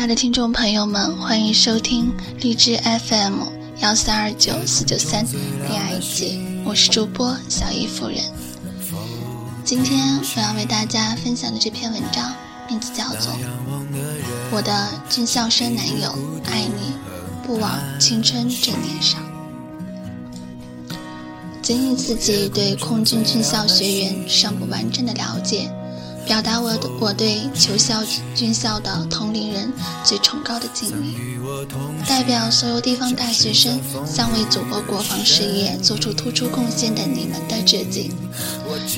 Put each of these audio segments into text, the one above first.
亲爱的听众朋友们，欢迎收听荔枝 FM 幺三二九四九三恋爱季，我是主播小姨夫人。今天我要为大家分享的这篇文章，名字叫做《我的军校生男友爱你，不枉青春正年少》。仅以自己对空军军校学员尚不完整的了解。表达我我对求校军校的同龄人最崇高的敬意，代表所有地方大学生向为祖国国防事业做出突出贡献的你们的致敬，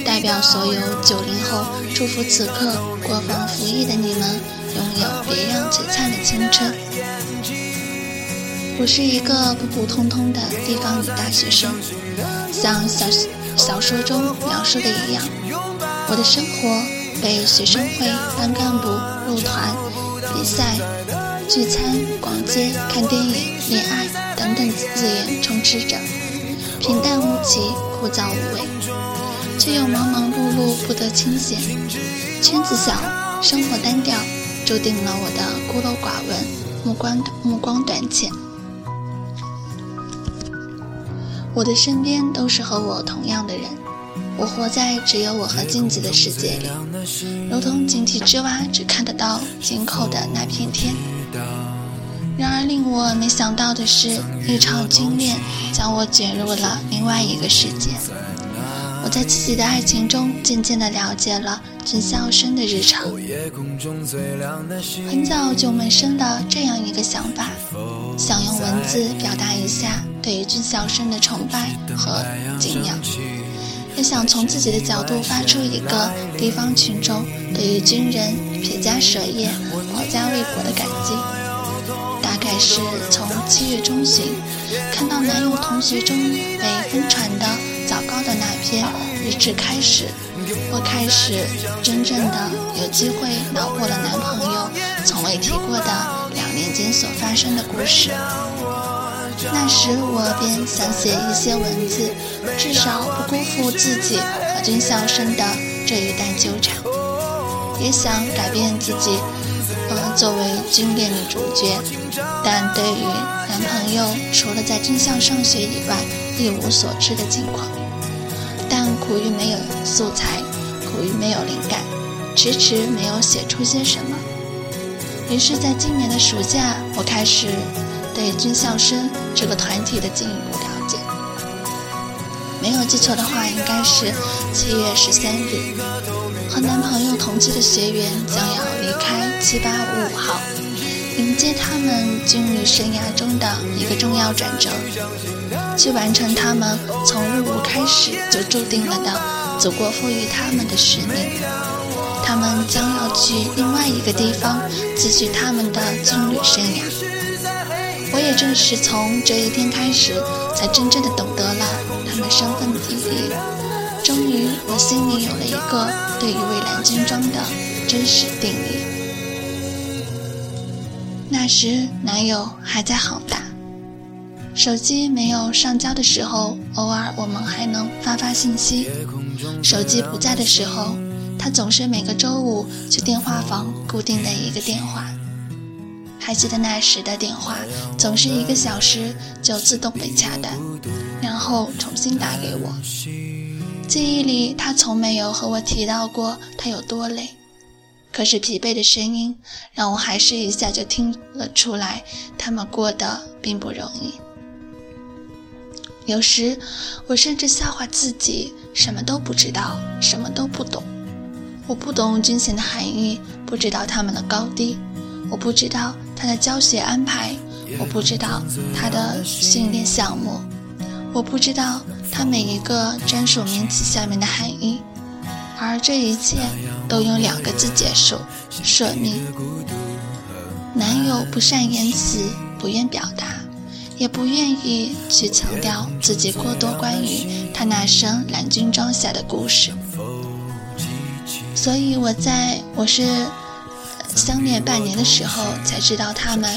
代表所有九零后祝福此刻国防服役的你们拥有别样璀璨的青春。我是一个普普通通的地方女大学生，像小小说中描述的一样，我的生活。被学生会、班干部、入团、比赛、聚餐、逛街、看电影、恋爱等等字眼充斥着，平淡无奇，枯燥无味，却又忙忙碌碌不得清闲。圈子小，生活单调，注定了我的孤陋寡闻，目光目光短浅。我的身边都是和我同样的人。我活在只有我和镜子的世界里，如同井底之蛙只看得到井口的那片天。然而令我没想到的是，一场军恋将我卷入了另外一个世界。我在自己的爱情中渐渐地了解了军校生的日常，很早就萌生了这样一个想法，想用文字表达一下对于军校生的崇拜和敬仰。也想从自己的角度发出一个地方群众对于军人撇家舍业、保家卫国的感激。大概是从七月中旬看到男友同学中被疯传的早高的那篇日志开始，我开始真正的有机会脑补了男朋友从未提过的两年间所发生的故事。那时我便想写一些文字，至少不辜负自己和军校生的这一段纠缠，也想改变自己，呃，作为军恋女主角，但对于男朋友除了在军校上学以外一无所知的情况，但苦于没有素材，苦于没有灵感，迟迟没有写出些什么。于是，在今年的暑假，我开始。对军校生这个团体的进一步了解，没有记错的话，应该是七月十三日，和男朋友同期的学员将要离开七八五五号，迎接他们军旅生涯中的一个重要转折，去完成他们从入伍开始就注定了的祖国赋予他们的使命。他们将要去另外一个地方继续他们的军旅生涯。我也正是从这一天开始，才真正的懂得了他们身份的意义。终于，我心里有了一个对于蔚蓝军装的真实定义。那时，男友还在杭大，手机没有上交的时候，偶尔我们还能发发信息；手机不在的时候，他总是每个周五去电话房固定的一个电话。还记得那时的电话，总是一个小时就自动被掐断，然后重新打给我。记忆里，他从没有和我提到过他有多累，可是疲惫的声音让我还是一下就听了出来，他们过得并不容易。有时，我甚至笑话自己什么都不知道，什么都不懂。我不懂军衔的含义，不知道他们的高低。我不知道他的教学安排，我不知道他的训练项目，我不知道他每一个专属名词下面的含义，而这一切都用两个字结束：舍命。男友不善言辞，不愿表达，也不愿意去强调自己过多关于他那身蓝军装下的故事，所以我在我是。相恋半年的时候，才知道他们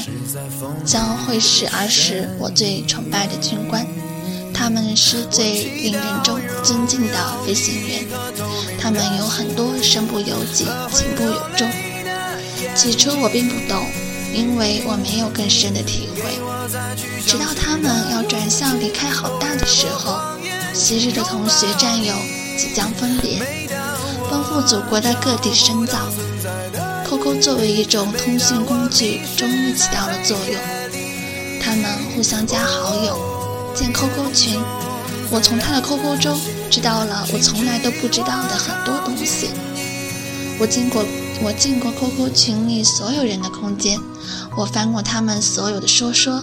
将会是儿时我最崇拜的军官。他们是最令人中尊敬的飞行员。他们有很多身不由己、情不由衷。起初我并不懂，因为我没有更深的体会。直到他们要转向离开好大的时候，昔日的同学战友即将分别，奔赴祖国的各地深造。QQ 作为一种通讯工具，终于起到了作用。他们互相加好友，建 QQ 群。我从他的 QQ 中知道了我从来都不知道的很多东西。我经过我进过 QQ 群里所有人的空间，我翻过他们所有的说说，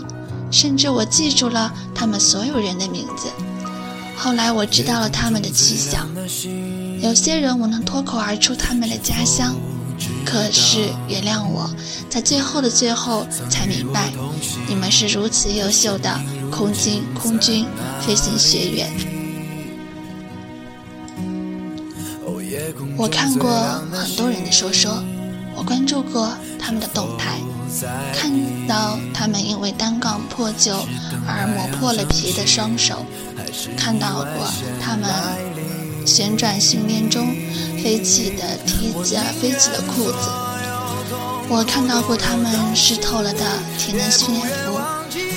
甚至我记住了他们所有人的名字。后来我知道了他们的去向，有些人我能脱口而出他们的家乡。可是，原谅我，在最后的最后才明白，你们是如此优秀的空军空军飞行学员。我看过很多人的说说，我关注过他们的动态，看到他们因为单杠破旧而磨破了皮的双手，看到过他们旋转训练中。飞起的梯子，飞起的裤子。我看到过他们湿透了的体能训练服，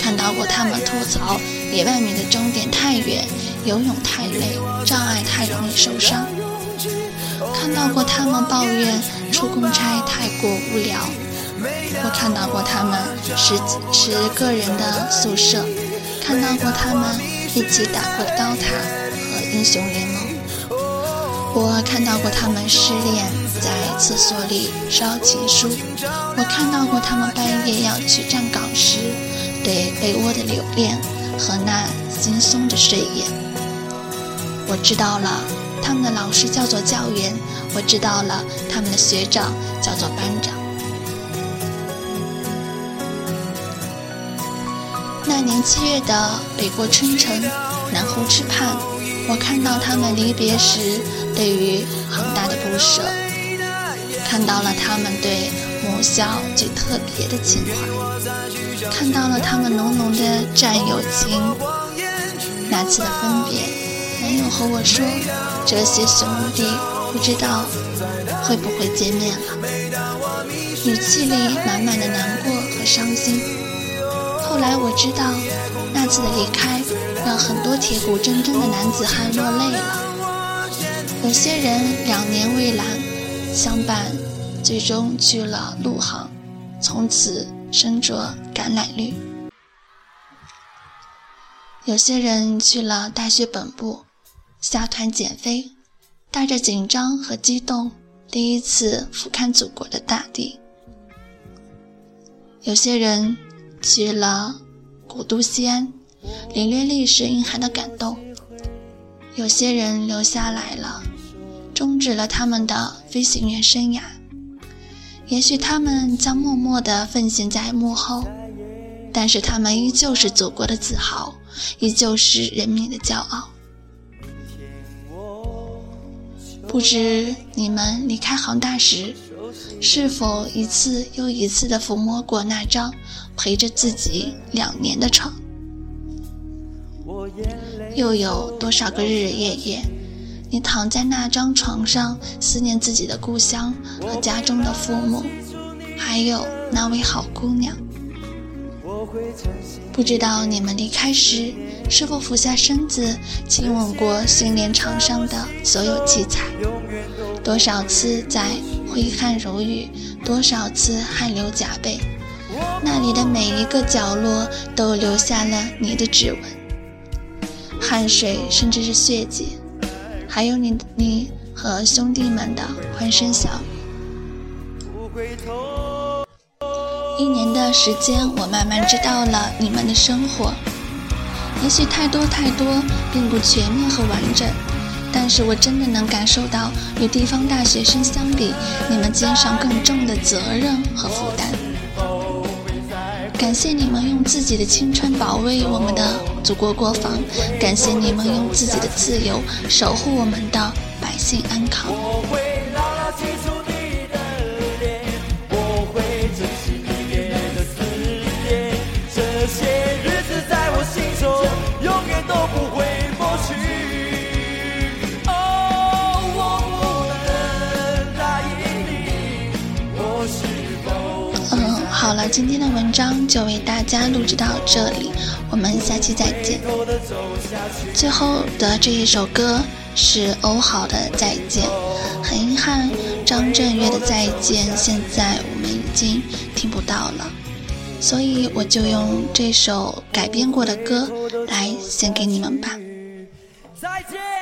看到过他们吐槽一万米的终点太远，游泳太累，障碍太容易受伤。看到过他们抱怨出公差太过无聊。我看到过他们十十个人的宿舍，看到过他们一起打过刀塔和英雄联盟。我看到过他们失恋，在厕所里烧情书；我看到过他们半夜要去站岗时，对被窝的留恋和那惺忪的睡眼。我知道了，他们的老师叫做教员；我知道了，他们的学长叫做班长。那年七月的北国春城，南湖池畔，我看到他们离别时。对于恒大的不舍，看到了他们对母校最特别的情怀，看到了他们浓浓的战友情。那次的分别，男友和我说，这些兄弟不知道会不会见面了，语气里满满的难过和伤心。后来我知道，那次的离开让很多铁骨铮铮的男子汉落泪了。有些人两年未来相伴，最终去了陆航，从此身着橄榄绿。有些人去了大学本部，下团减肥，带着紧张和激动，第一次俯瞰祖国的大地。有些人去了古都西安，领略历史蕴含的感动。有些人留下来了。终止了他们的飞行员生涯，也许他们将默默地奉献在幕后，但是他们依旧是祖国的自豪，依旧是人民的骄傲。不知你们离开航大时，是否一次又一次地抚摸过那张陪着自己两年的床？又有多少个日日夜夜？你躺在那张床上，思念自己的故乡和家中的父母，还有那位好姑娘。不知道你们离开时，是否俯下身子亲吻过训练场上的所有器材？多少次在挥汗如雨，多少次汗流浃背，那里的每一个角落都留下了你的指纹，汗水甚至是血迹。还有你、你和兄弟们的欢声笑语。一年的时间，我慢慢知道了你们的生活。也许太多太多，并不全面和完整，但是我真的能感受到，与地方大学生相比，你们肩上更重的责任和负担。感谢你们用自己的青春保卫我们的祖国国防，感谢你们用自己的自由守护我们的百姓安康。今天的文章就为大家录制到这里，我们下期再见。最后的这一首歌是欧豪的《再见》，很遗憾，张震岳的《再见》现在我们已经听不到了，所以我就用这首改编过的歌来献给你们吧。再见。